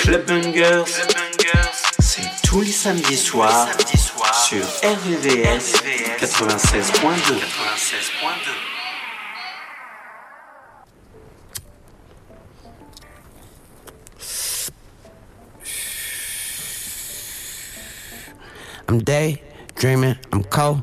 Club Bungers, c'est tous les samedis soirs sur RVVS 96.2. I'm day dreaming, I'm cold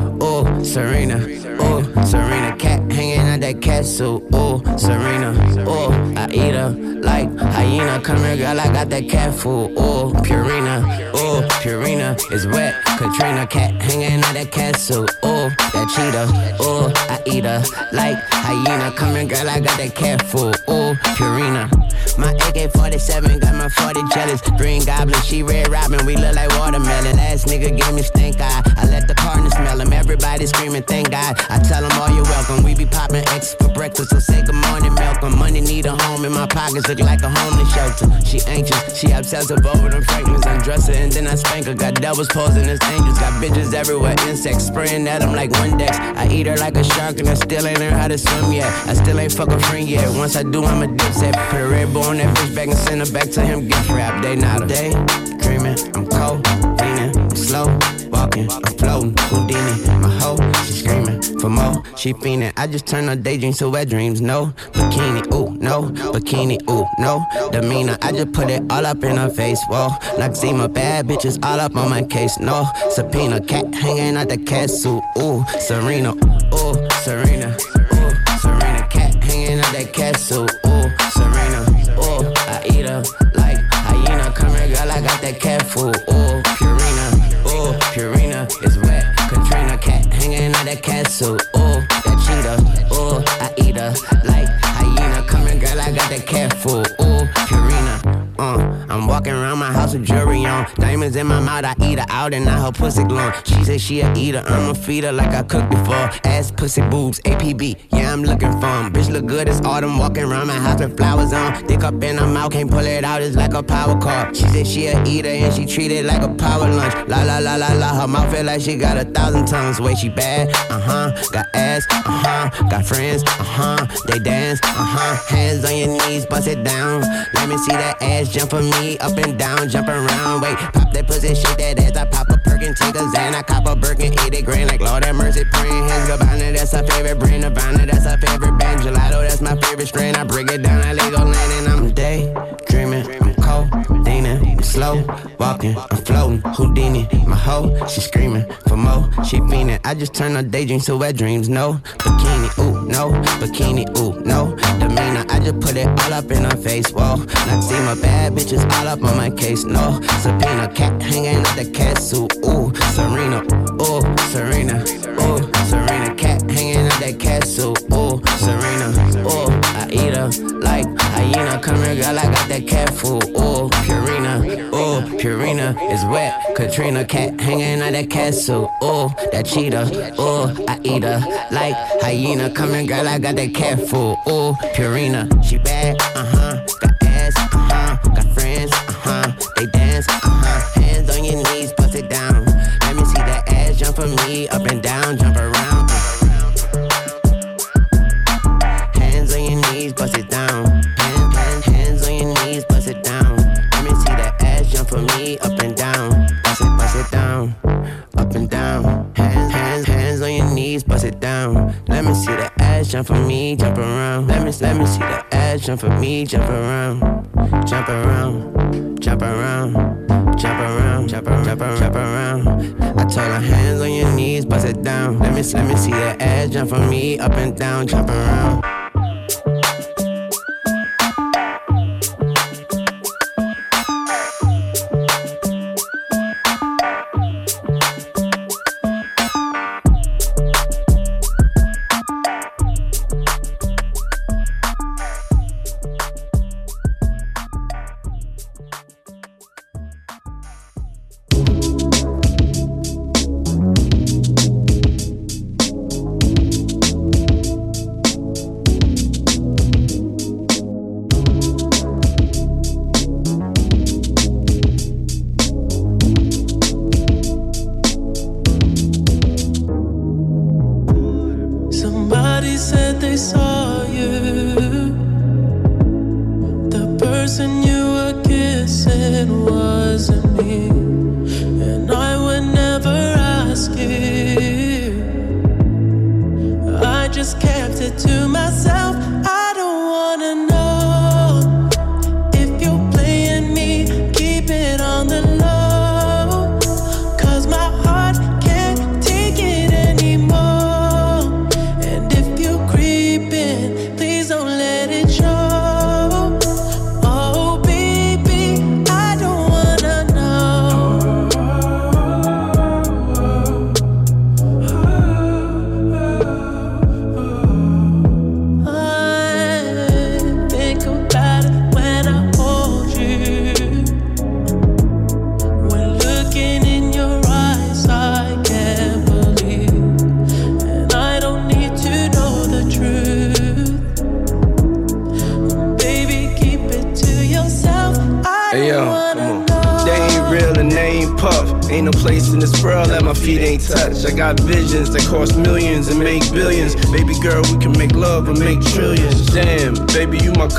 Serena, ooh Serena, cat hanging out that cat suit. Ooh Serena, ooh I eat her like hyena. Come here, girl, I got that cat food. Ooh Purina, Purina is wet. Katrina cat hanging out that cat suit. Ooh, that cheetah. Ooh, I eat her like hyena. Here, girl, I got that cat food. Ooh, Purina. My AK-47 got my 40 jealous. Green Goblin, she Red Robin. We look like watermelon. Last nigga gave me stink eye. I let the partner smell him. Everybody screaming, thank God. I tell them all you're welcome. We be popping X for breakfast, so say good morning, Malcolm. Money need a home in my pockets, look like a homeless shelter. She anxious, she obsessive over them fragments. Undress her and then I spank. Got devils posing as angels, got bitches everywhere. Insects spraying at them like one dex. I eat her like a shark and I still ain't learned how to swim yet. I still ain't fuck a friend yet. Once I do, I'm a dipset. Put a red bull on that bitch back and send her back to him. Gift wrap, they not a day. Dreaming, I'm cold, slow walking, I'm floating. Houdini, my hoe, she screaming for more. She fiending. I just turn her daydreams to wet dreams. No bikini, ooh, no bikini, ooh, no demeanor. I just put it all up in her face. Whoa, my bad bitches all up on my case. No subpoena, cat hanging out the castle. Ooh, Serena, ooh, Serena, ooh, Serena, cat hanging out that suit. Ooh, Serena, ooh, I eat her like hyena. Come here, girl, I got that cat food. Ooh, hanging out that cheetah. Ooh, I eat her like hyena. Here, girl, I got that cat food. Walking around my house with jewelry on. Diamonds in my mouth, I eat her out and not her pussy glowing. She said she a eater, I'ma feed her like I cooked before. Ass, pussy, boobs, APB, yeah, I'm looking for 'em. Bitch look good, it's autumn. Walking around my house with flowers on. Dick up in her mouth, can't pull it out, it's like a power car. She said she a eater and she treat it like a power lunch. La la la la la, her mouth feel like she got a thousand tongues. Way she bad, uh huh. Got ass, uh huh. Got friends, uh huh. They dance, uh huh. Hands on your knees, bust it down. Let me see that ass jump for me, up and down, jump around. Wait, pop that pussy, shake that ass. I pop a perkin, take a Xan, I cop a Birkin, 80 grand, like Lord have mercy, praying hands. Gabbana, that's her favorite brand. Nirvana, that's her favorite band. Gelato, that's my favorite strain. I break it down, I Legoland, and I'm day Slow walking, I'm floating. Houdini, my hoe, she screaming for more. She fiending. I just turn her daydreams to wet dreams. No bikini, ooh, no bikini, ooh, no demeanor. I just put it all up in her face. Whoa, not see my bad bitches all up on my case. No subpoena, cat hanging out the cat suit. Ooh, Serena, ooh, Serena, ooh, Serena, cat hanging out that cat suit. Ooh, Serena, ooh, Like hyena. Come here, girl, I got that cat food. Ooh, Purina, ooh, Purina is wet. Katrina cat hanging out that castle. Ooh, that cheetah. Ooh, I eat her like hyena. Come here, girl, I got that cat food. Ooh, Purina, she bad. Uh huh. Got ass. Uh huh. Got friends. Uh huh. They dance. Uh huh. Hands on your knees, bust it down. Let me see that ass jump for me, up and down, jump for me, jump around. Let me, let me see that ass jump for me, jump around, jump around, jump around, jump around, jump around, jump around, jump around. I told her hands on your knees, bust it down. Let me, let me see that ass jump for me, up and down, jump around.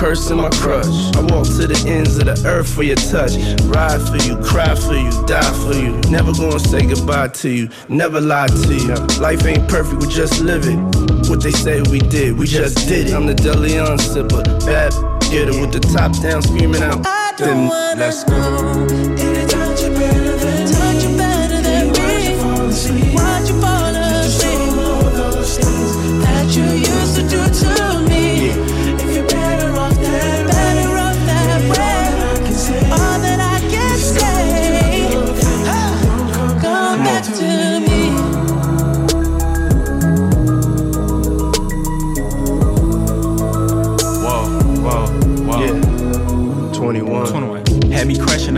Baby, you my curse and my crush. I walk to the ends of the earth for your touch. Ride for you, cry for you, die for you. Never gonna say goodbye to you, never lie to you. Life ain't perfect, we just live it. What they say we did, we just did it. I'm the Deleon sipper, bad getter with the top down, screaming out. Then let's go.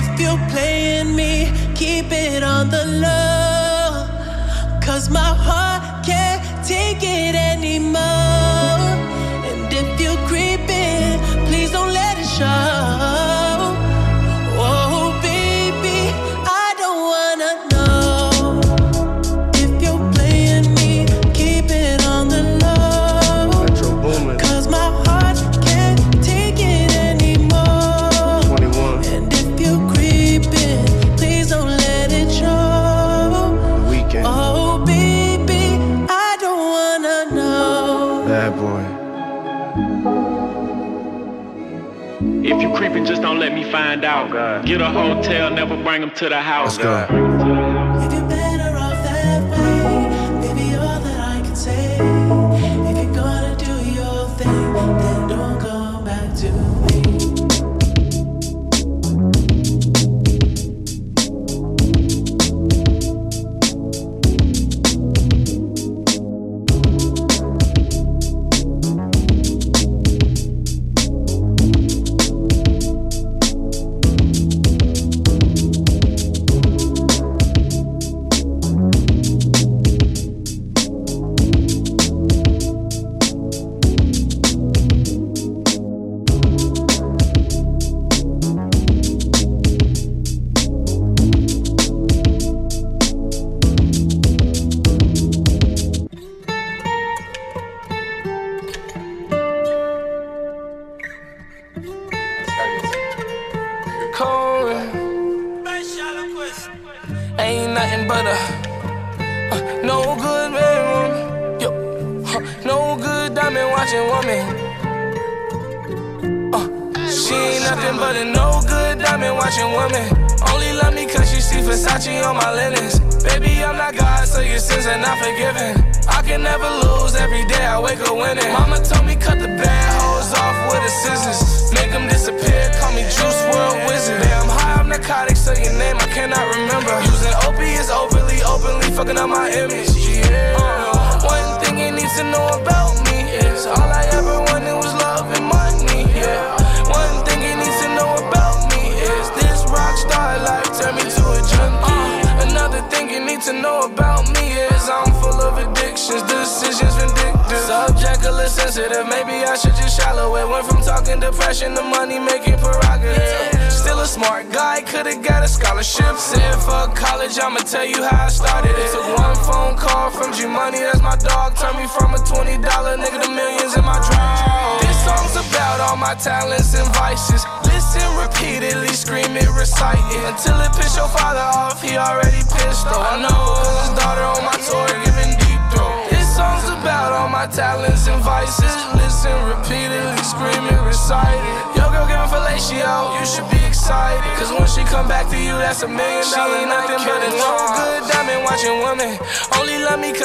If you're playing me, keep it on the low. Cause my heart can't take it anymore. Don't let me find out. Oh, Get a hotel, never bring them to the house. Let's go.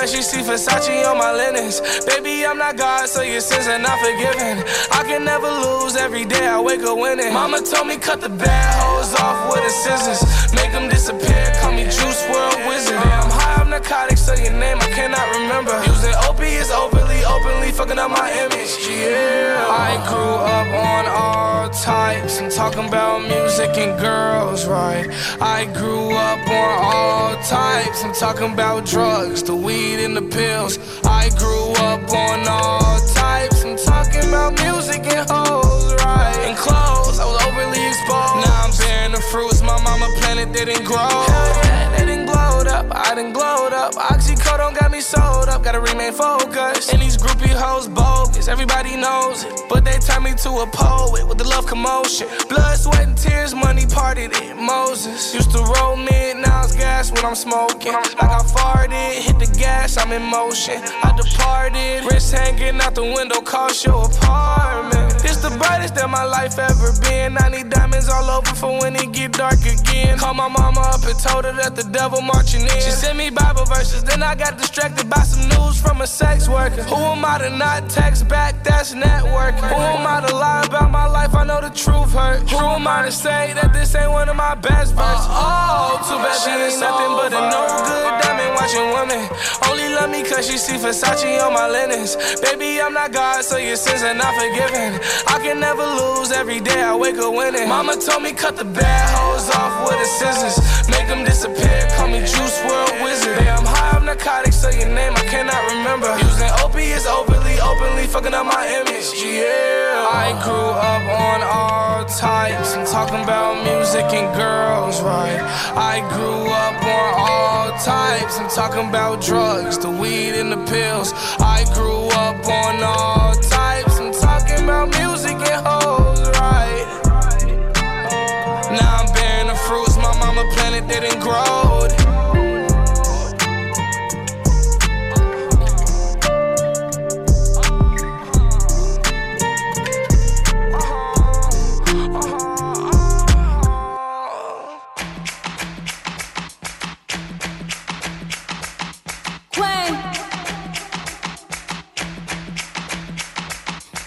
She see Versace on my linens. Baby, I'm not God, so your sins are not forgiven. I can never lose, every day I wake up winning. Mama told me cut the bad hoes off with the scissors. Make them disappear, call me Juice WRLD Wizard. I'm narcotics, so your name I cannot remember. Using opiates openly, openly fucking up my image. Yeah, I grew up on all types. I'm talking about music and girls, right? I grew up on all types. I'm talking about drugs, the weed and the pills. I grew up on all types. I'm talking about music and hoes, right? And clothes, I was overly exposed. Now I'm bearing the fruits my mama planted didn't grow. Hell yeah, they didn't I didn't glowed up. Oxycodone got me sold up, gotta remain focused. And these groupie hoes bogus, everybody knows it. But they turn me to a poet with the love commotion. Blood, sweat, and tears, money partied it. Moses used to roll mid, now it's gas when I'm smoking. Like I farted, hit the gas, I'm in motion. I departed, wrist hanging out the window, cost your apartment. This the brightest that my life ever been. I need diamonds all over for when it get dark again. Call my mama up and told her that the devil marching in. She sent me Bible verses, then I got distracted by some news from a sex worker. Who am I to not text back? That's networking. Who am I to lie about my life? I know the truth hurt. Who am I to say that this ain't one of my best verses? Oh, too bad she ain't nothing but a no good diamond watching woman. Only love me cause she see Versace on my linens. Baby, I'm not God, so your sins are not forgiven. I can never lose, every day I wake up winning. Mama told me cut the bad hoes off with the scissors. Make them disappear, call me Juice WRLD Wizard. Yeah, I'm high on narcotics, so your name I cannot remember. Using opiates openly, openly fucking up my image. Yeah, I grew up on all types. I'm talking about music and girls, right? I grew up on all types. I'm talking about drugs, the weed and the pills. I grew up on all about music and hoes, right? Now I'm bearing the fruits my mama planted didn't grow.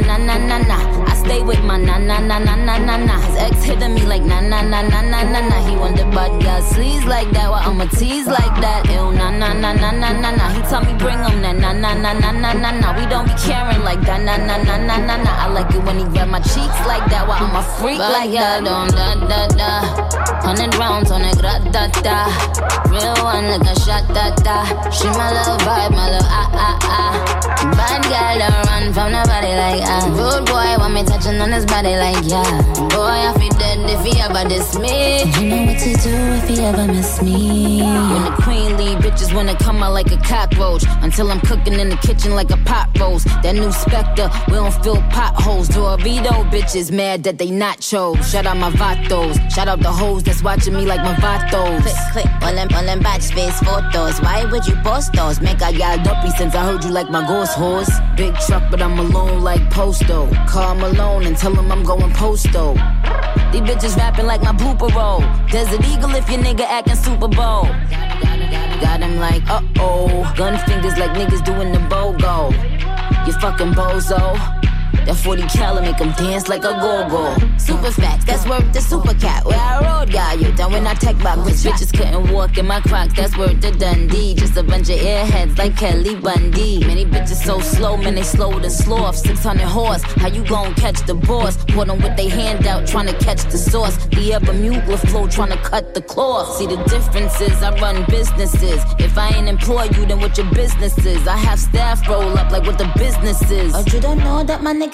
na na na na na. I stay with my na na na na na na na. His ex hitting me like na na na na na na na. He wonder but got sleeves like that, why I'ma tease like that? Ew na na na na na na na. He tell me bring him na na na na na na na. We don't be caring like that na na na na na na. I like it when he grab my cheeks like that. Well I'm a freak Bad like that. don't da da da. Hundred rounds on it, gra da da. Real one like a shot da da. She my little vibe, my little ah ah ah. Bad girl don't run from nobody like ah. Rude boy want me me touching on his body like yeah. Boy, I feel dead if he ever diss me. You know what to do if he ever miss me. When the queen leave, bitches wanna come out like a cockroach. Until I'm cooking in the kitchen like a pot roast. That new Spectre, we don't fill potholes. Dorito bitches mad that they not chose. Shout out my vatos. Shout out the hoes that's watching me like my vatos. Click, click, all them, all them batch space photos. Why would you post those? Make I got dumpy since I heard you like my ghost horse. Big truck, but I'm alone like Posto. Call Malone and tell him I'm going Posto. These bitches rapping like my blooper roll. Desert Eagle if your nigga acting Super Bowl. Got him like, uh oh. Gun fingers like niggas doing the BOGO. You fucking bozo. That 40 cal make them dance like a go-go. Super facts, that's worth the super cat. Where I rode, got you. Down when I tech back with Bitches couldn't walk in my crocs, that's worth the Dundee. Just a bunch of airheads like Kelly Bundy. Many bitches so slow, man, they slow to sloth. 600 horse, how you gon' catch the boss? Put them with they hand out, trying to catch the sauce. The mute with flow, trying to cut the cloth. See the differences, I run businesses. If I ain't employ you, then what your business is? I have staff roll up like what the business is. But you don't know that my nigga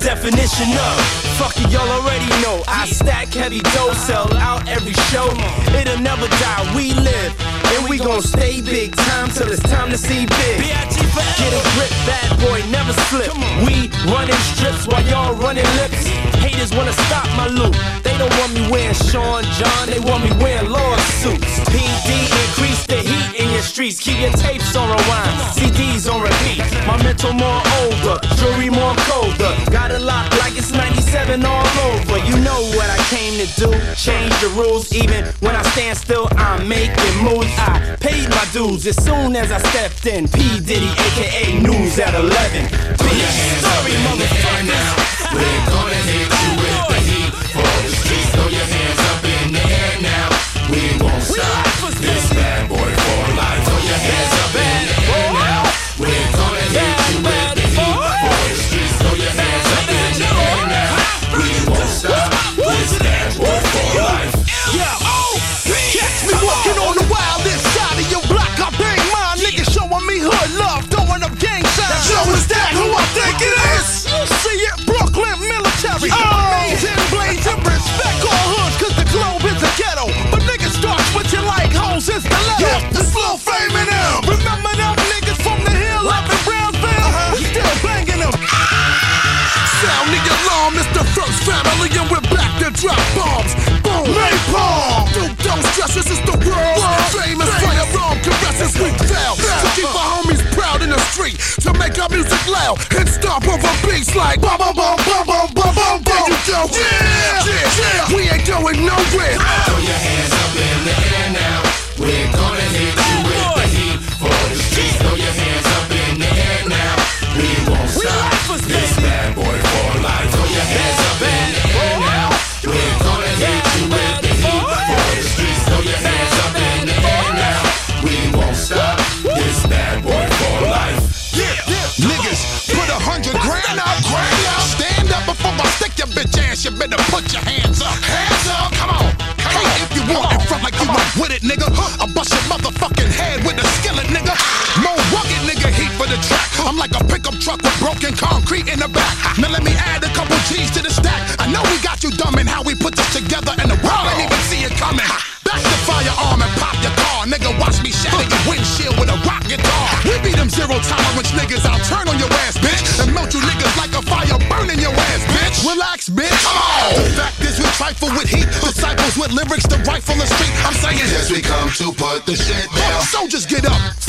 definition of fuck it, y'all already know. I stack heavy dough, sell out every show. It'll never die. We live and we gon' stay big time till it's time to see big. Get a grip, bad boy, never slip. We running strips while y'all running lips. Haters wanna stop my loot. They don't want me wearing Sean John, they want me wearing lawsuits. PD increase the heat in your streets. Keep your tapes on rewind, CDs on repeat. My mental more older, jewelry more colder. Got it locked like it's 97 all over. You know what I came to do. Change the rules, even when I stand still, I'm making moves. I paid my dues as soon as I stepped in. P. Diddy, aka News at 11. Big story, motherfuckers. We're gonna hit you with the heat for the streets. Throw your hands up in the air now. We won't stop. This bad boy our music loud and stomp over beats like bum bum bum bum bum bum bum. There you go. Yeah, yeah, yeah. We ain't going nowhere. Throw your hands up in the air now. We're gonna hit You better put your hands up. Hands up, come on. Come on. If you want in front like you run with it, nigga. I bust your motherfucking head with a skillet, nigga. More rugged nigga heat for the track. I'm like a pickup truck with broken concrete in the back. Now let me add a couple G's to the stack. I know we got you dumb in how we put this together, and the world ain't even see it coming. Back the firearm and pop your car. Nigga, watch me shatter your windshield with a rock guitar. We be them zero tolerance niggas. I'll turn on your ass, bitch, is, with heat. Disciples with lyrics to rifle the street. I'm saying, yes, we come to put the shit down. Soldiers get up.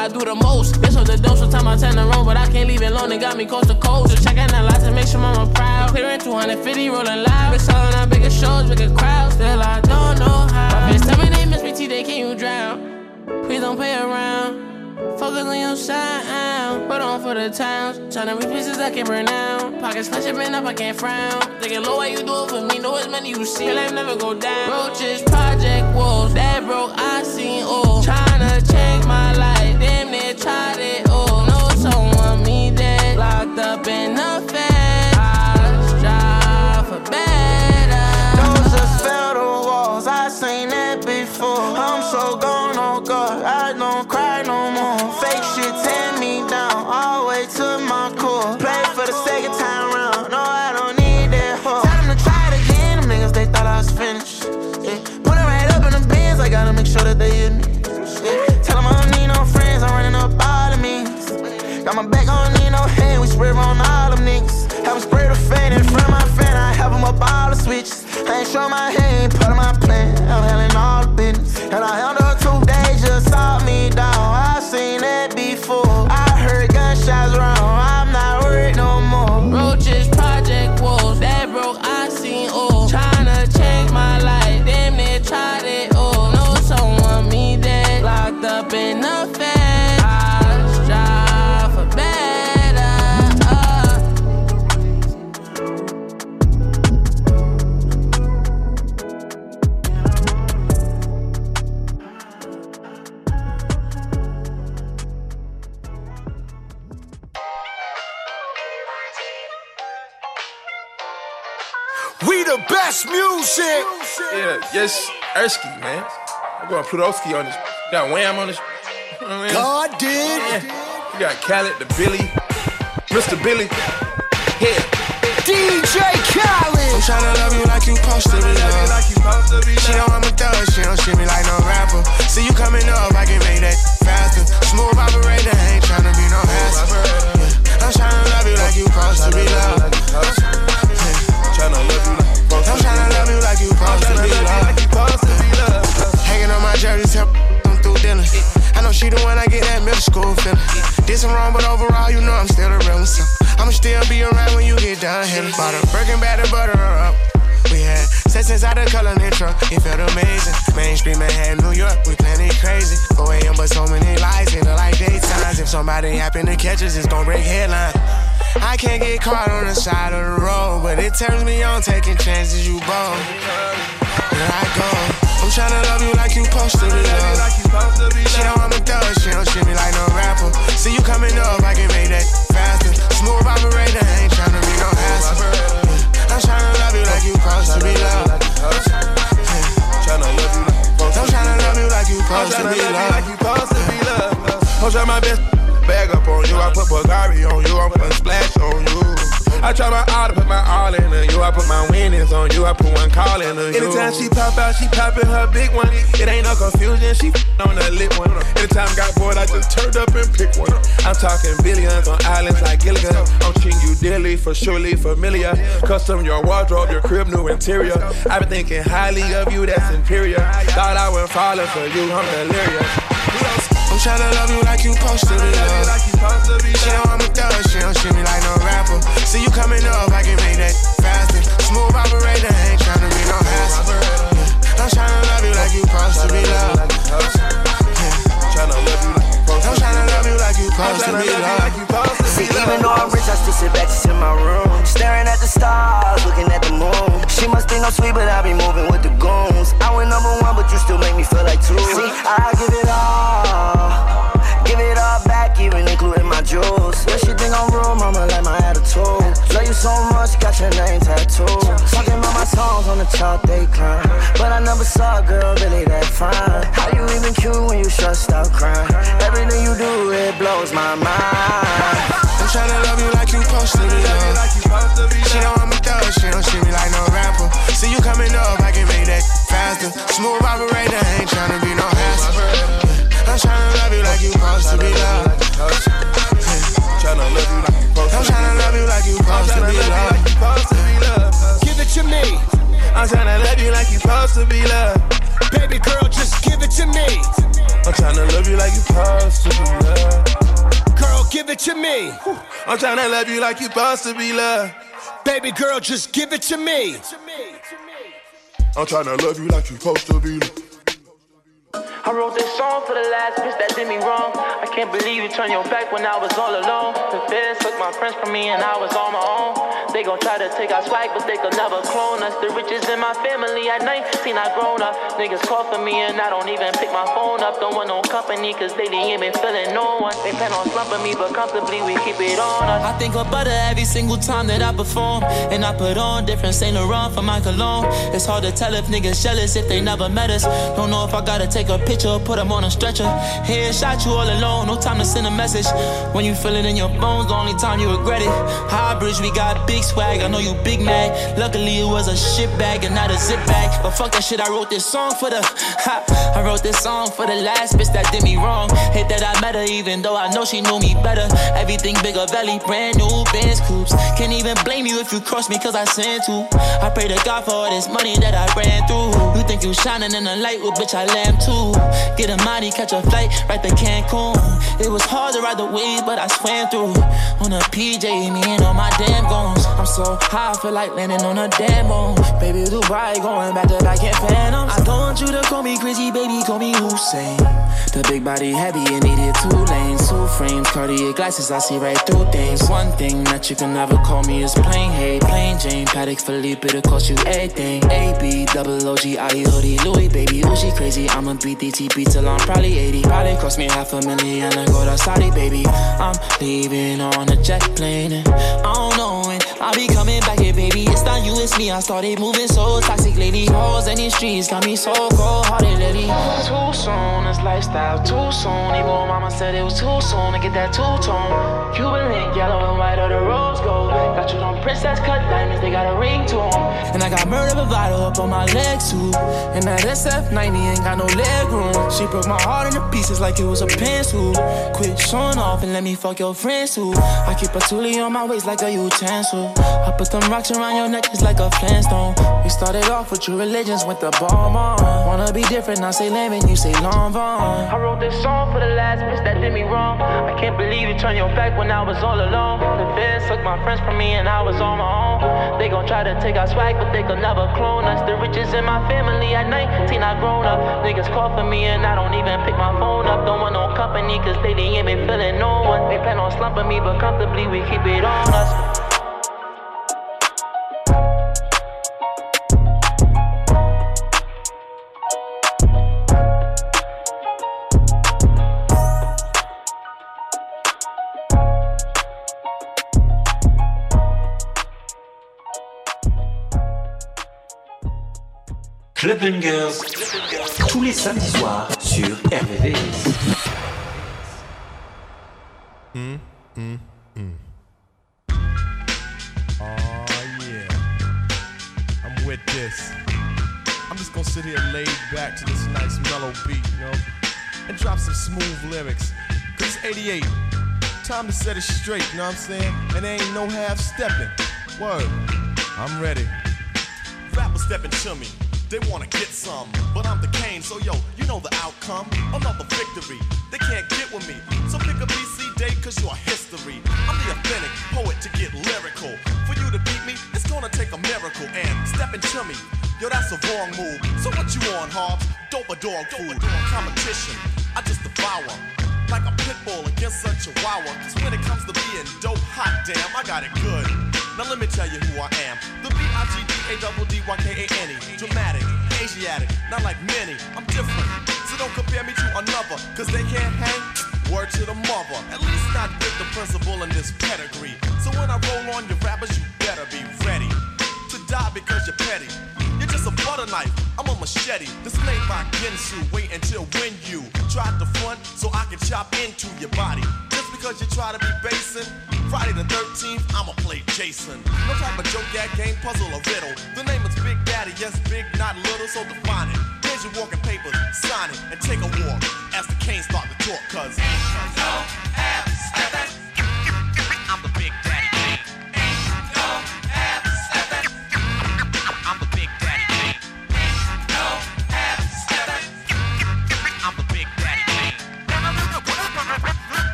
I do the most. Bitch on the dose, so time I turn around, but I can't leave it alone. They got me coast to coast. So checking the lights to make sure mama proud. Clearing 250, rolling loud. Been selling out bigger shows, bigger crowds. Still I don't know how. My bitch tell me they miss me, T, they can you drown? Please don't play around. Focus on your sound. Put on for the towns. Tryna reach pieces I can't burn down. Pockets been up, I can't frown. Thinking low, why you do it for me? Know as many you see, life never go down. Roaches, project wolves, that broke, I seen all. Spread on all them niggas. Have them spray the fan in front of my fan, I have them up all the switches. I ain't show my hand, part of my plan. I'm handling all the business. And I handle We the best music. Yeah, yes, Ersky, man. I'm going Plutowski on this. Got Wham on this. You know what I mean? God did. Yeah. You got Khaled, the Billy, Mr. Billy. Yeah. DJ Khaled. I'm tryna love you like you supposed to be loved. She know I'm a thug, she don't shit me like no rapper. See you coming up, I can make that faster. Smooth operator, ain't tryna be no hassle. Yeah. I'm tryna love you like you supposed to be loved. Tryna love you like I'm tryna love you like you supposed to be loved. Hanging on my jersey, tell them through dinner. I know she the one I get that middle school feeling. Did some wrong, but overall, you know I'm still a real one. So I'ma still be around when you get done here. Bought a Birkin bag to butter her up. We had Just inside the color truck, it felt amazing. Main Street, Manhattan, New York, we planning crazy. 4 a.m., but so many lies lights, it like daytimes. If somebody happen to catch us, it's gon' break headlines. I can't get caught on the side of the road, but it turns me on taking chances, you bold. Here I go. I'm tryna love you like you supposed to be loved. She know I'm a thug, she don't shit me like no rapper. See you coming up, I can make that faster. Smooth operator, ain't tryna be no hassle. I'm tryna love you like you supposed to be loved. Tryna love you like I'm tryna love you supposed to tryna love you like you supposed to be loved. I'm trying my best bag up on you. I put Bulgari on you. I'm splash on you. I try my all to put my all into you. I put my winnings on you. I put one call into you. Anytime she pop out, she poppin' her big one. It ain't no confusion. She on the lit one. Anytime got bored, I just turned up and pick one. I'm talking billions on islands like Gilligan. I'm treating you dearly for surely familiar. Custom your wardrobe, your crib, new interior. I've been thinking highly of you, that's inferior. Thought I would falling for you, I'm delirious. Tryna love you like you supposed to be loved. She know I'm a thug, she don't shit me like no rapper. See you coming up, I can make that faster. Smooth operator, ain't tryna be no hassle. I'm tryna love you like you supposed to be loved. Tryna love you like I'm tryna love you like you supposed to be loved. See, even though I'm rich, I still sit back just in my room. Staring at the stars, looking at the moon. She must think I'm sweet, but I be moving with the goons. I went number one, but you still make me feel like two. See, I give it all. Give it all back, even including my jewels. Yeah, she think I'm real, mama, like my attitude. Love you so much, got your name tattooed. Talking about my songs on the chart, they climb. But I never saw a girl really that fine. How you even cute when you stressed out crying? Everything you do, it blows my mind. I'm tryna love you like you supposed to be loved. She know I'm a thug, she don't shit me like no rapper. See you coming up, I can make that faster. Smooth operator, ain't tryna be no hassle. I'm tryna love you like you supposed to be loved. Tryna love you like I'm tryna love you like you supposed to be loved. Give it to me. I'm tryna love you like you supposed to be loved. Baby girl, just give it to me. I'm tryna love you like you supposed to be loved. Girl, give it to me. I'm tryna love you like you supposed to be loved. Baby girl, just give it to me. I'm tryna love you like you supposed to be loved. I wrote this song for the last bitch that did me wrong. I can't believe you turned your back when I was all alone. The feds took my friends from me and I was on my own. They gon' try to take our swag, but they could never clone us. The riches in my family at 19, I grown up. Niggas call for me and I don't even pick my phone up. Don't want no company, cause they didn't even feeling no one. They plan on slumping me, but comfortably we keep it on us. I think of butter every single time that I perform. And I put on different Saint Laurent for my cologne. It's hard to tell if niggas jealous if they never met us. Don't know if I gotta take a picture put them on a stretcher. Headshot you all alone, no time to send a message. When you feel it in your bones, the only time you regret it. High bridge, we got big swag. I know you big mad. Luckily, it was a shit bag and not a zip bag. But fuck that shit, I wrote this song for the. Ha, I wrote this song for the last bitch that did me wrong. Hate that I met her, even though I know she knew me better. Everything bigger, belly, brand new Benz coops. Can't even blame you if you cross me, cause I sin to. I pray to God for all this money that I ran through. You think you shining in the light, well, bitch, I lamp too. Get a mighty, catch a flight right to Cancun. It was hard to ride the wave, but I swam through. On a PJ, me and all my damn goons. I'm so high, I feel like landing on a damn moon. Baby, Dubai, going back to back in phantoms. I don't want you to call me crazy, baby, call me Hussein. The big body heavy, it needed two lanes, two frames, Cartier glasses, I see right through things. One thing that you can never call me is plain hate, plain Jane, Patek Philippe, it'll cost you everything. AB, double OG, IE hoodie, Louis, baby, she crazy. I'ma beat DTP till I'm probably 80. Probably cost me half a million to go to Saudi, baby. I'm leaving on a jet plane, and I don't know when I'll be coming back here, baby. It's not you, it's me. I started moving so toxic lately. Hoes in these streets got me so cold hearted lately. Too soon, this lifestyle too soon. Even mama said it was too soon to get that two tone. Cuban link, yellow and white, or the rose gold. Got you on princess cut diamonds, they got a ring to 'em. And I got murder bravado up on my legs too. And that SF90 ain't got no leg room. She broke my heart into pieces like it was a pencil. Quit showing off and let me fuck your friends too. I keep a toolie on my waist like a utensil. I put them rocks around your neck just like a flintstone. We started off with your religions with the bomb on. Wanna be different, I say lemon, you say long vaughn. I wrote this song for the last bitch that did me wrong. I can't believe you turned your back when I was all alone. The feds took my friends from me and I was on my own. They gon' try to take our swag, but they could never clone us. The riches in my family at 19, I grown up. Niggas call for me and I don't even pick my phone up. Don't want no company, cause they ain't been feeling no one. They plan on slumping me, but comfortably we keep it on us. Bangers, tous les samedis soirs sur RVVS. Mm, mm, mm. Oh yeah, I'm with this. I'm just gonna sit here laid back to this nice mellow beat, you know, and drop some smooth lyrics. Cause it's 88. Time to set it straight, you know what I'm saying? And there ain't no half stepping. Word, I'm ready. Rappers stepping to me. They wanna get some, but I'm the Kane, so yo, you know the outcome. Another victory, they can't get with me. So pick a BC date, cause you're history. I'm the authentic poet to get lyrical. For you to beat me, it's gonna take a miracle. And stepping to me, yo, that's a wrong move. So what you on, Hobbs? Dope a dog food. Competition, I just devour. Like a pit bull against a chihuahua. Cause when it comes to being dope, hot damn, I got it good. Now let me tell you who I am. The B-I-G-D-A-D-D-Y-K-A-N-E. Dramatic, Asiatic, not like many. I'm different. So don't compare me to another, cause they can't hang. Word to the mother. At least not with the principal in this pedigree. So when I roll on your rappers, machete. This ain't by Ginsu. Wait until when you try to front so I can chop into your body. Just because you try to be basing. Friday the 13th, I'ma play Jason. No type of joke, gag, game, puzzle, or riddle. The name is Big Daddy, yes, big, not little, so define it. Here's your walking papers, sign it, and take a walk as the canes start to talk, cause. No, have,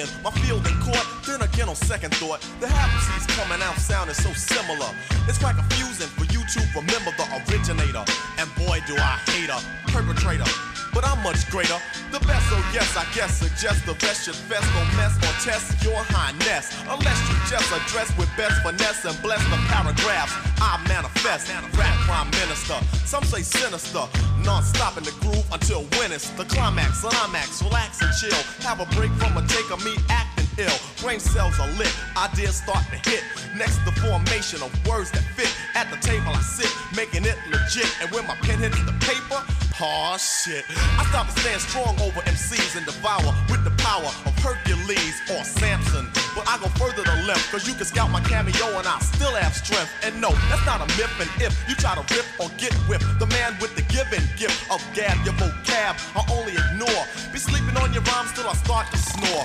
in my field in court. Then again, on second thought, the half coming out sounding so similar. It's quite confusing for you to remember the originator. And boy, do I hate a perpetrator much greater. The best, so yes, I guess suggest the best should best don't mess or test your highness. Unless you just address with best finesse and bless the paragraphs I manifest. Rap prime minister, some say sinister. Non-stop in the groove until when it's the climax. Climax, relax and chill. Have a break from a take of me acting ill. Brain cells are lit, ideas start to hit. Next, the formation of words that fit. At the table I sit, making it legit. And when my pen hits the paper, Aw, shit. I stop and stand strong over MCs and devour with the power of Hercules or Samson. But I go further to left, cause you can scout my cameo and I still have strength. And no, that's not a myth. And if you try to rip or get whipped, the man with the given gift of gab, your vocab, I only ignore. Be sleeping on your rhymes till I start to snore.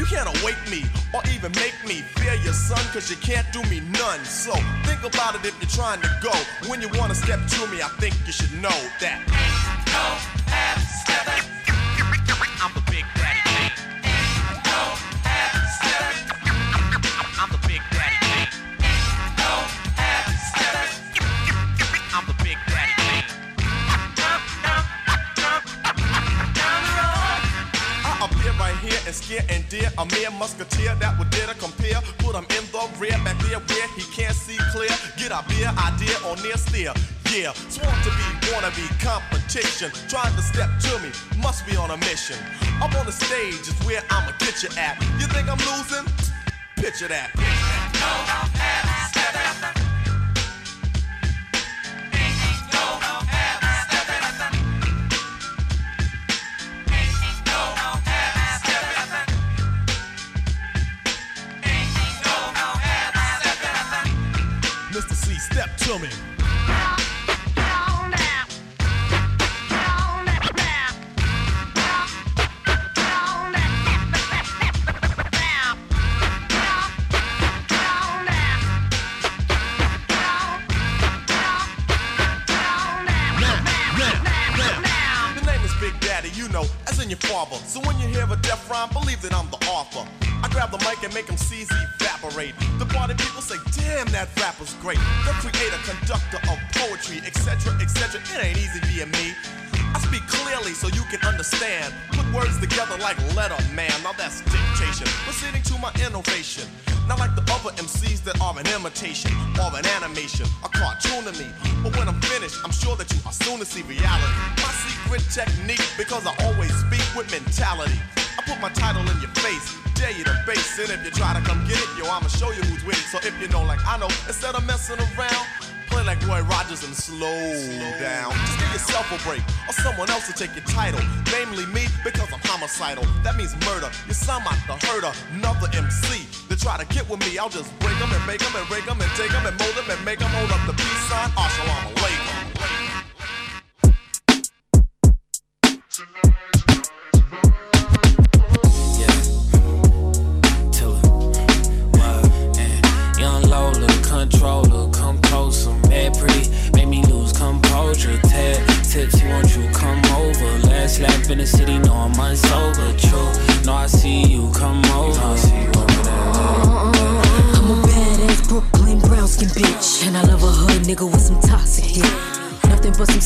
You can't awake me or even make me fear your son, cause you can't do me none. So think about it if you're trying to go. When you wanna step to me, I think you should know that. I'm here and dare a mere musketeer that would dare to compare. Put him in the rear, back there where he can't see clear. Get a beer idea on near steer. Yeah, sworn to be, wanna be competition. Trying to step to me, must be on a mission. Up on the stage is where I'ma get you at. You think I'm losing? Picture that. Mr. soon to see reality. My secret technique, because I always speak with mentality. I put my title in your face, dare you to base it. If you try to come get it, yo, I'ma show you who's it. So if you know, like I know, instead of messing around, Play like Roy Rogers and slow down. Just give yourself a break, or someone else to take your title. Namely me, because I'm homicidal. That means murder. You sound like the herder, another MC. They try to get with me, I'll just break them and make them and break them and take them and mold them and make them hold up the peace sign. Assalamu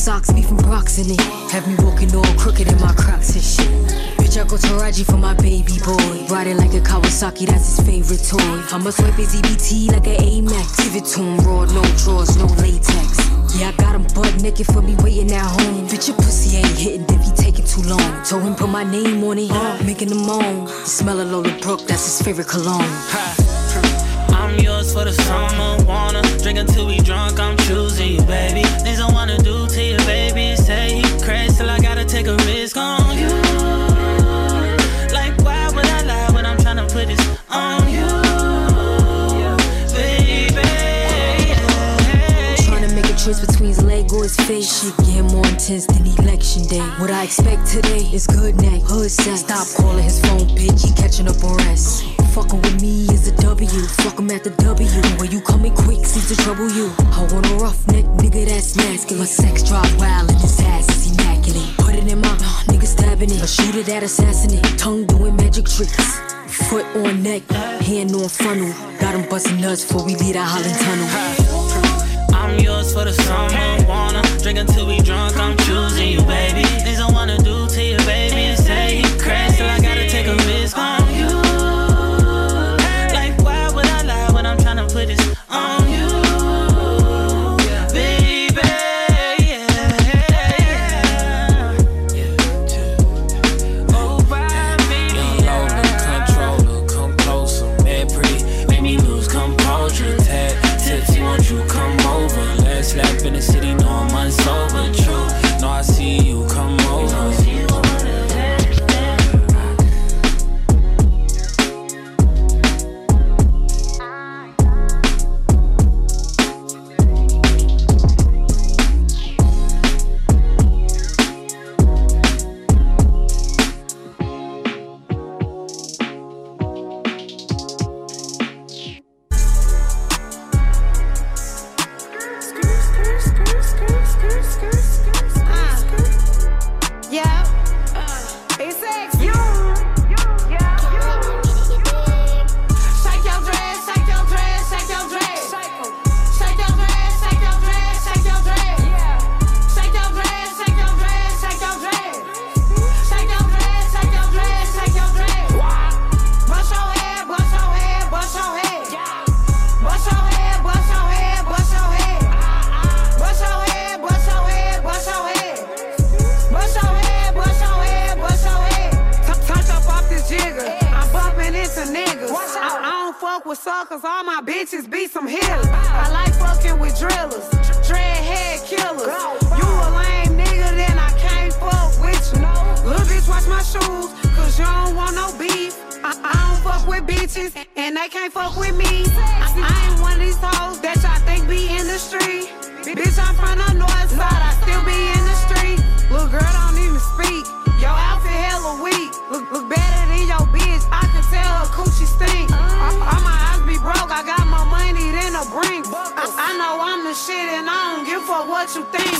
socks, beef and Brox in it. Have me walking all crooked in my crocs and shit. Bitch, I go to Raji for my baby boy. Riding like a Kawasaki, that's his favorite toy. I'ma swipe his EBT like an Amex. Give it to him raw, no drawers, no latex. Yeah, I got him butt naked for me waiting at home. Bitch, your pussy ain't hitting if he taking too long. Told him put my name on it, making him moan. Smell of Lola Brooke, that's his favorite cologne. I'm yours for the summer, wanna drink until we drunk. I'm choosing choice between his leg or his face. Shit getting more intense than election day. What I expect today is good neck, hood sex. Stop calling his phone, bitch. He catching up on rest. Fucking with me is a W. Fuck him at the W. When you coming quick, seems to trouble you. I want a rough neck nigga that's masculine. My sex drive wild and his ass is immaculate. Put it in my uh, nigga stabbing it. A shooter that assassinate. Tongue doing magic tricks. Foot on neck, hand on funnel. Got him busting nuts before we leave that Holland tunnel. I'm yours for the summer, wanna drink until we drunk. I'm choosing you, baby. Fuck with suckers. All my bitches be some hitters. I like fucking with drillers, dreadhead killers. You a lame nigga, then I can't fuck with you. Little bitch, watch my shoes, cause you don't want no beef. I, I don't fuck with bitches, and they can't fuck with me. I, I ain't one of these hoes that y'all think be in the street. Bitch, I'm from the north side, I still be in the street. Little girl don't even speak. Your outfit hella weak. Look, look better than your bitch. Mm. I her coochie stink. All, all my eyes be broke. I got more money than a brink. I, I know I'm the shit and I don't give a fuck what you think.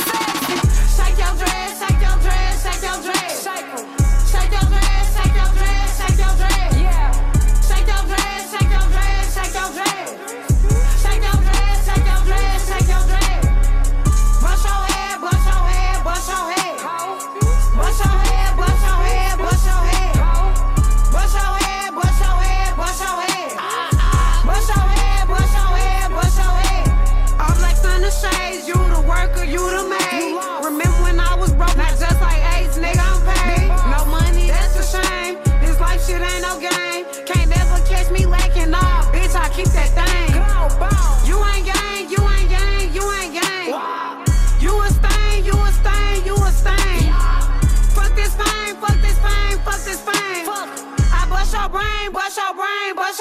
Shake your dress, shake your dress, shake your dress. Shake your dress, shake your dress,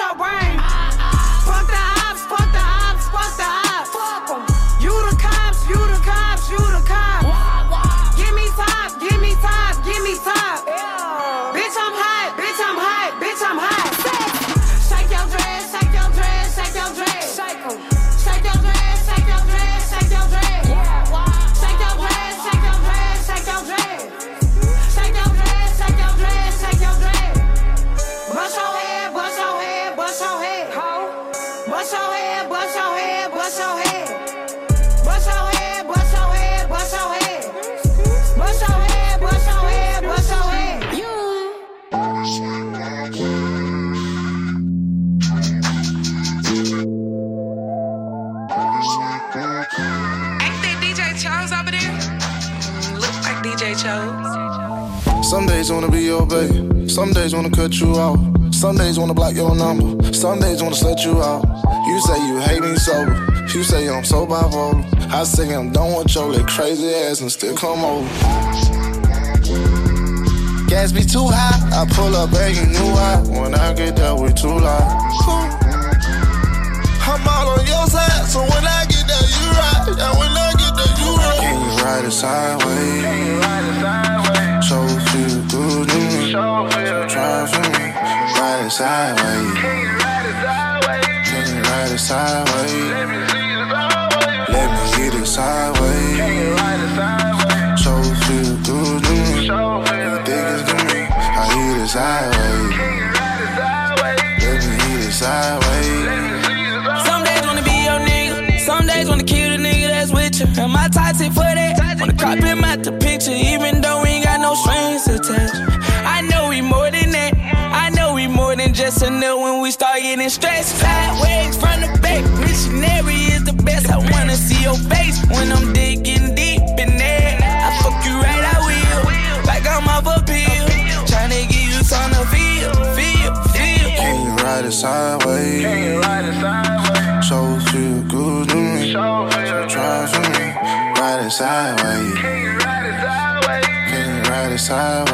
your brain. Babe, some days wanna cut you off. Some days wanna block your number, some days wanna set you out. You say you hate me sober, you say I'm so bipolar. I say I'm done with your little crazy ass and still come over. Gas be too high, I pull up and you knew why. When I get there, we too loud. I'm all on your side, so when I get there, you right. Yeah, when I get there, you ride? Can you ride it sideways? So for me. Ride it sideways. Can you ride it sideways? Let me get it sideways. So feel good to me. You think it's to me? I hit it sideways. Let me hit it sideways. Some days wanna be your nigga, some days wanna kill the nigga that's with you. And my toxic for that. Wanna him out the picture, even more than just a nut when we start getting stressed. Sideways from the back, missionary is the best. I wanna see your face when I'm digging deep in there. I fuck you right, I will. Like I'm off a pill. Tryna give you something to feel, feel, feel. Can you ride it sideways? Can you ride it sideways? So feel good to me. So try for me. Ride it sideways. Can you ride it sideways? Can you ride it sideways?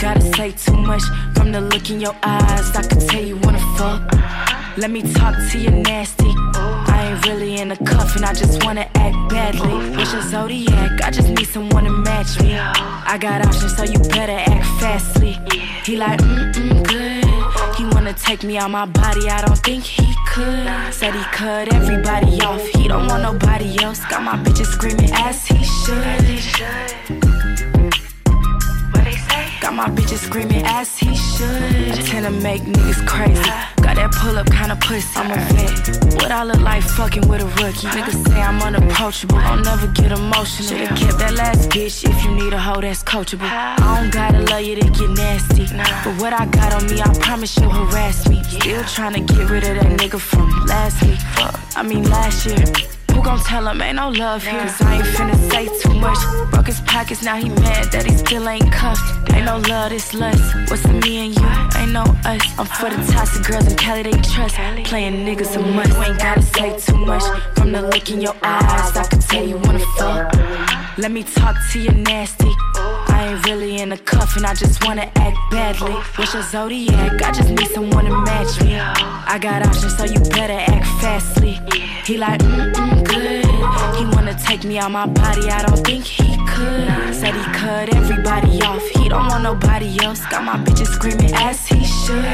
gotta say too much from the look in your eyes. I can tell you wanna fuck. Let me talk to you nasty. I ain't really in a cuff and I just wanna act badly. What's zodiac? I just need someone to match me. I got options, so you better act fastly. He like, mm mm, good. He wanna take me out my body, I don't think he could. Said he cut everybody off, he don't want nobody else. Got my bitches screaming as he should. Got my bitches screaming as he should. Tend to make niggas crazy. Got that pull up kind of pussy. I'm a vet. What I look like fucking with a rookie. Niggas say I'm unapproachable. I'll never get emotional. Should've kept that last bitch if you need a hoe that's coachable. I don't gotta love you to get nasty. But what I got on me, I promise you'll harass me. Still trying to get rid of that nigga from last week. I mean last year. Who gon' tell him ain't no love here? Cause I ain't finna say too much. Broke his pockets, now he mad that he still ain't cuffed. Ain't no love, this lust. What's the me and you? Ain't no us. I'm for the toxic girls in Cali, they trust. Playing niggas a must. You ain't gotta say too much. From the look in your eyes, I can tell you wanna fuck. Let me talk to you nasty. Ain't really in cuff and I just wanna act badly. What's your zodiac? I just need someone to match me. I got options, so you better act fastly. He like, mm mm, good. He wanna take me out my body, I don't think he could. Said he cut everybody off, he don't want nobody else. Got my bitches screaming as he should.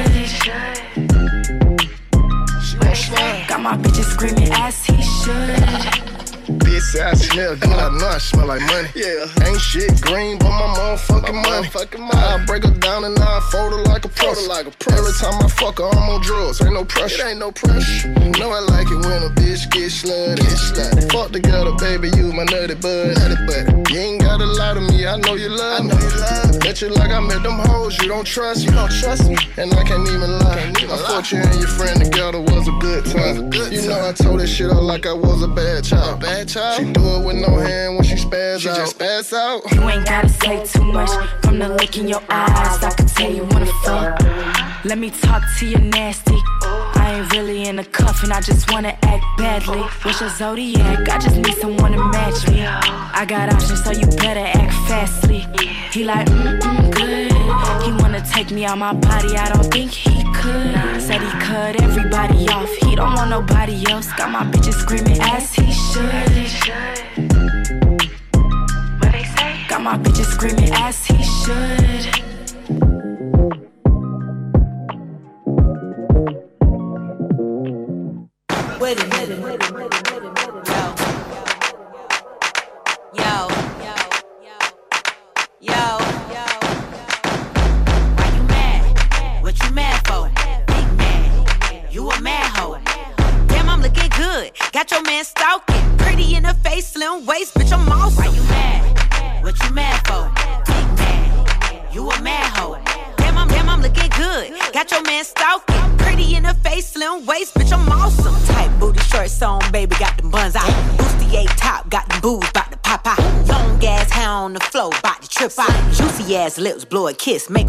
Got my bitches screaming as he should. Bitch I smell good, I know I smell like money. Yeah. Ain't shit green, but my motherfucking money. motherfucking money. I break her down and I fold her like a press. like a press. Every time I fuck her, I'm on drugs. Ain't no pressure. It ain't no pressure. You know I like it when a bitch get slutty. Get slutty. Fuck together, baby, you my nutty bud. Nutty buddy. You ain't gotta lie to me, I know you love I me. know you love me. Bet you like I met them hoes, you don't trust me. You don't trust me. And I can't even lie. Can't even I lie. thought you and your friend together was a good time. A good you time. know I told this shit out like I was a bad child. Bad child. She do it with no hand when she spaz She out. just pass out. You ain't gotta say too much. From the look in your eyes, I can tell you wanna fuck. Let me talk to you nasty. I ain't really in a cuff and I just wanna act badly. What's your zodiac? I just need someone to match me. I got options, so you better act fastly. He like, mm mm, good. He wanna take me out my body, I don't think he could. Said he cut everybody off, he don't want nobody else. Got my bitches screaming as he should. Got my bitches screaming as he should. Blow a kiss, make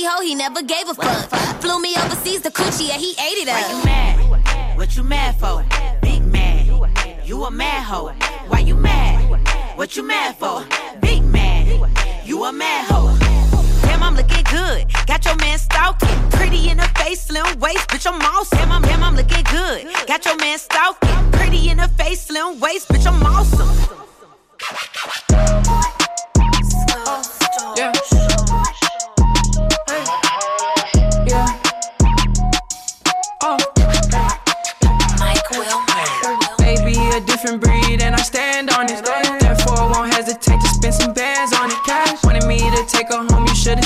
pussy hoe, he never gave a fuck. Flew me overseas to Coochie, yeah, he ate it up. Why you mad? What you mad for? Big mad. You a mad hoe. Why you mad? What you mad for? Big mad. You a mad hoe. Damn, I'm looking good. Got your man stalking. Pretty in the face, slim waist, bitch, I'm awesome. Damn, I'm, damn, I'm looking good. Got your man stalking. Pretty in the face, slim waist, bitch, I'm awesome.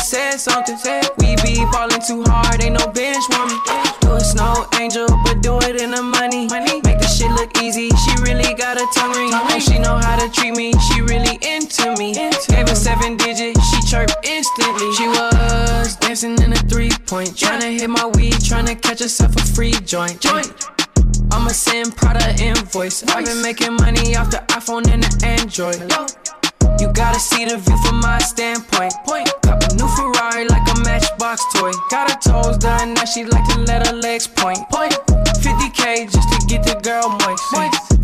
Said something. We be ballin' too hard, ain't no bench warming. Do a snow angel, but do it in the money. Make the shit look easy, she really got a tongue ring. And she know how to treat me, she really into me. Gave her seven digits, she chirped instantly. She was dancing in a three point, tryna hit my weed, tryna catch herself a free joint. Joint. I'ma send Prada invoice. I've been making money off the iPhone and the Android. You gotta see the view from my standpoint. Point. Cop a new Ferrari like a Matchbox toy. Got her toes done, now she like to let her legs point. Point. 50k just to get the girl moist.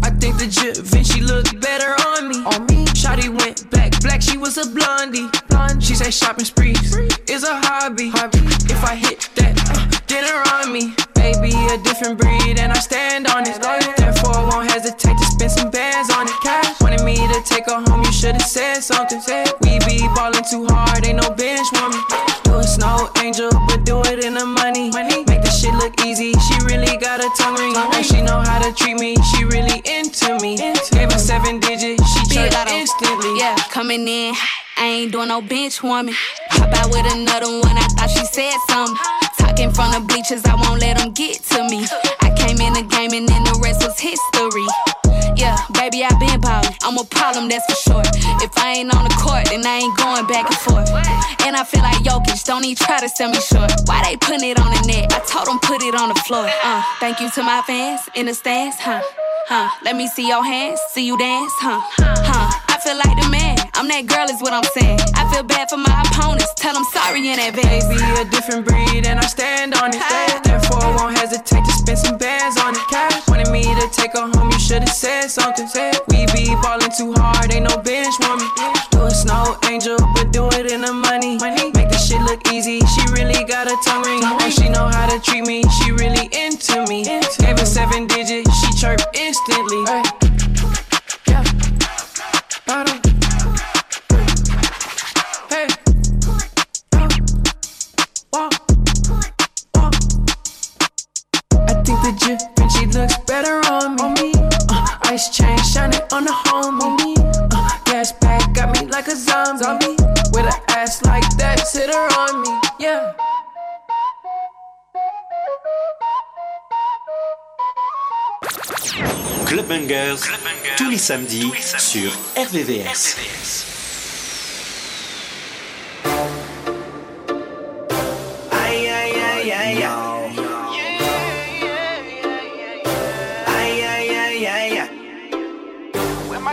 I think the Givenchy looked better on me. On me. Shotty went black, black. She was a blondie. Blonde. She say shopping sprees is a hobby. If I hit that, uh, dinner on me. Baby, a different breed, and I stand on it. Therefore, I won't hesitate to spend some bands on it. Cash wanted me to take her home, you should've said something. We be ballin' too hard, ain't no bench warming. Do a snow angel, but do it in the money. Make the shit look easy, she really got a tongue ring. And she know how to treat me, she really into me. Gave her seven digits, she Lotto. instantly. Yeah, coming in. I ain't doing no bench warming. Hop out with another one, I thought she said something. Talking from the bleachers, I won't let them get to me. I came in the game and then the rest was history. Yeah, baby, I been ballin'. I'm a problem, that's for sure. If I ain't on the court, then I ain't going back and forth. And I feel like Jokic, don't even try to sell me short. Why they putting it on the net? I told them put it on the floor. Uh, thank you to my fans in the stands, huh? Huh? Let me see your hands, see you dance, huh? Huh? I feel like the man. I'm that girl, is what I'm saying. I feel bad for my opponents. Tell them sorry in advance. Baby, a different breed, and I stand on it. Therefore, I won't hesitate to spend some bands on it. Cash wanted me to take her home, you should've said something. We be ballin' too hard, ain't no bench woman. Do a snow angel, but do it in the money. Make the shit look easy. She really got a tongue ring, and she know how to treat me. She really into me. Gave her seven digits, she chirp instantly. Think the Givenchy looks better on me. Uh, ice chain shining on the homie. Uh, gas bag got me like a zombie. With an ass like that, sit her on me. Yeah. Club Bangers, tous les samedis sur RVVS. Ay, ay, ay, ay. Ay,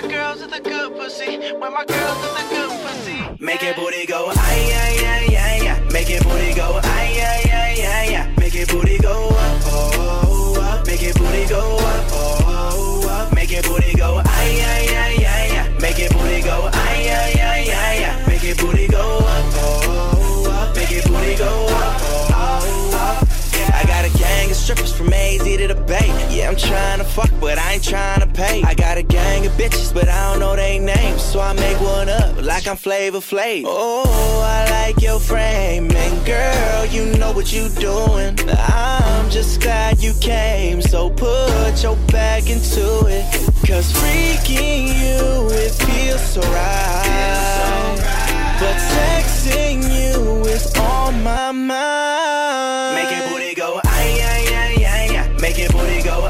my girls with the good pussy? Where my girls with the good pussy? Make it booty go, ay, ay, ay, ay, ay. Make it booty go, ay, ay, ay, ay, ay. Make it booty go up, oh, up. Make it booty go up, oh, up. Make it booty go, ay, ay, ay, ay, ay. Make it booty go, ay, ay, ay, ay, ay. Make it booty go trying to fuck, but I ain't trying to pay. I got a gang of bitches, but I don't know their names. So I make one up like I'm Flavor Flav. Oh, I like your frame. And girl, you know what you doing. I'm just glad you came. So put your bag into it. Cause freaking you, it feels so right. But texting you is on my mind. Make it booty go, ay, ay, ay, ay, ay. Make it booty go,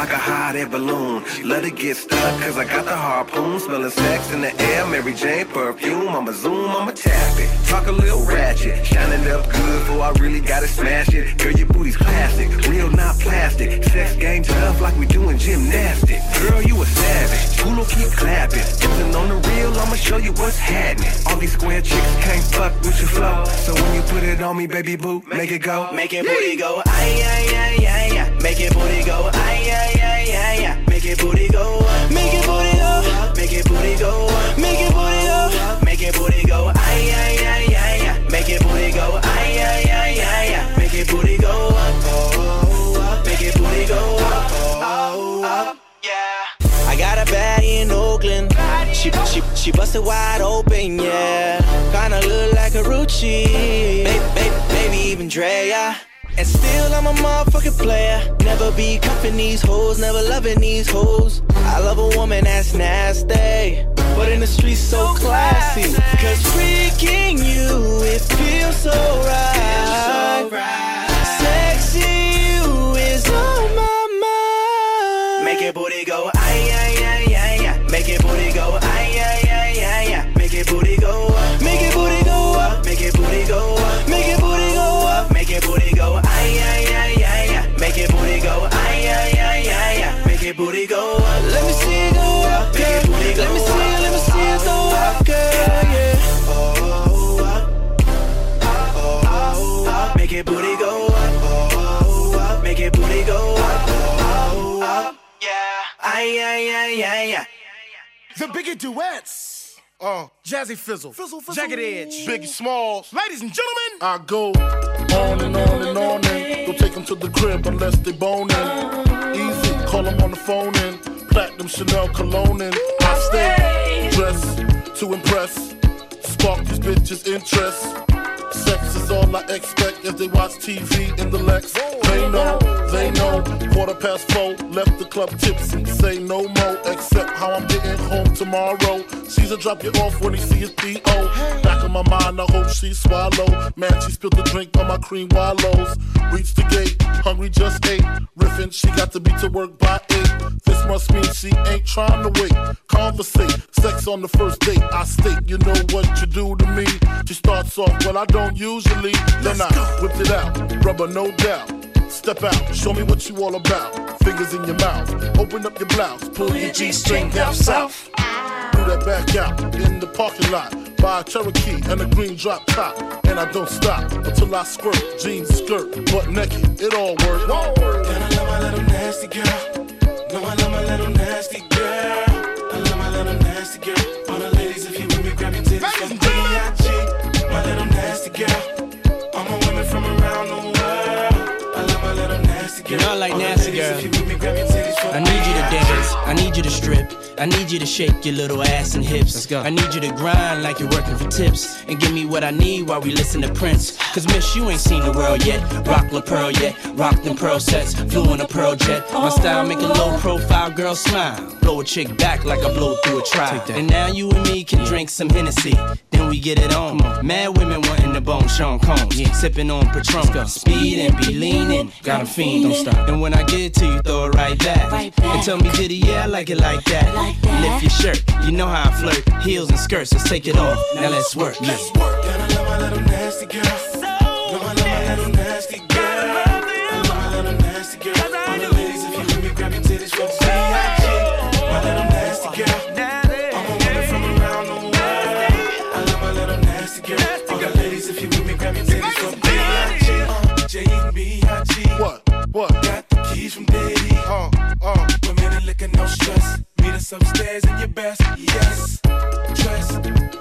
like a hot air balloon. Let it get stuck, cause I got the harpoon. Smelling sex in the air, Mary Jane perfume. I'ma zoom, I'ma tap it. Talk a little ratchet. Shining up good before I really gotta smash it. Girl, your booty's classic. Real, not plastic. Sex game tough like we doing gymnastics. Girl, you a savage. Pulo keep clapping. If on the real, I'ma show you what's happening. All these square chicks can't fuck with your flow. So when you put it on me, baby boo, make it go. Make it booty go, ay, ay, ay, ay, ay. Make it booty go, ay, ay, ay, ay, ay. Make it booty go, make it booty go, make it booty go, make it booty go, make it booty go, ay, ay, ay, ay, ay. Make it booty go, ay, ay, ay, ay, ay. Make it booty go oh. Make it booty go oh. Yeah. I got a baddie in Oakland. She, she, she busted wide open, yeah. Kinda look like a Rucci. Baby, baby, baby, even Drea. And still I'm a motherfucking player. Never be cuffing these hoes, never loving these hoes. I love a woman that's nasty, but in the streets so classy. Cause freaking you, it feels so right. Biggie duets. Uh, Jazzy Fizzle, Fizzle, Fizzle, Jagged Edge, Biggie Smalls. Ladies and gentlemen, I go on and on and on and don't take them to the crib unless they boning. Easy, call them on the phone and platinum Chanel cologne and I stay dressed to impress, spark these bitches' interest. Sex is all I expect as they watch TV in the Lex. They know, they know. Quarter past four, left the club tipsy. Say no more, except how I'm getting home tomorrow. Caesar drop you off when he see his P.O. Back in my mind, I hope she swallow. Man, she spilled the drink on my cream wallows. Reached the gate, hungry just ate. Riffin', she got to be to work by eight. This must mean she ain't trying to wait. Conversate, sex on the first date. I state, you know what you do to me. She starts off, well, I don't usually. Then I whipped it out, rubber no doubt. Step out, show me what you all about. Fingers in your mouth, open up your blouse, pull your G-string down south. Do that back out in the parking lot. Buy a Cherokee and a green drop top. And I don't stop until I squirt. Jeans, skirt, butt naked, it all work. And I love my little nasty girl. No, I love my little nasty girl. I love my little nasty girl. You to strip, I need you to shake your little ass and hips. Let's go. I need you to grind like you're working for tips and give me what I need while we listen to Prince. Cause miss, you ain't seen the world yet. Rock La Pearl yet, rock them pearl sets, flew in a pearl jet. My oh. style make a low profile girl smile. Blow a chick back like I blow through a trial. And now you and me can drink some Hennessy. Then we get it on. Mad women wanting the bone Sean Combs. Sipping on Patron. Speed and be leaning. Got a fiend. Don't stop. And when I get to you, throw it right back. And tell me, did it, yeah, I like it like that. Lift your shirt. You know how I flirt. Heels and skirts. Let's take it off. Now let's work. Let's work. Love my little nasty girl. No, dress upstairs in your best. Yes, dress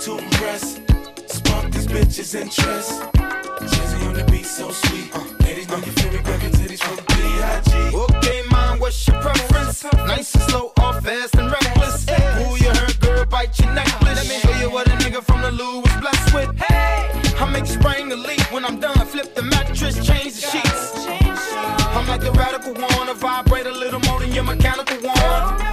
to impress. Spark these bitches' interest. Jersey on the beat, so sweet. Ladies, know uh, your favorite uh, grabbing titties from B.I.G. Okay, mom, what's your preference? Nice and slow, or fast and reckless. Yeah. Ooh, you heard, girl, bite your necklace. Let me show you what a nigga from the Lou was blessed with. Hey, I make spring the leap when I'm done. Flip the mattress, change the sheets. I'm like a radical one, a vibrate a little more than your mechanical one.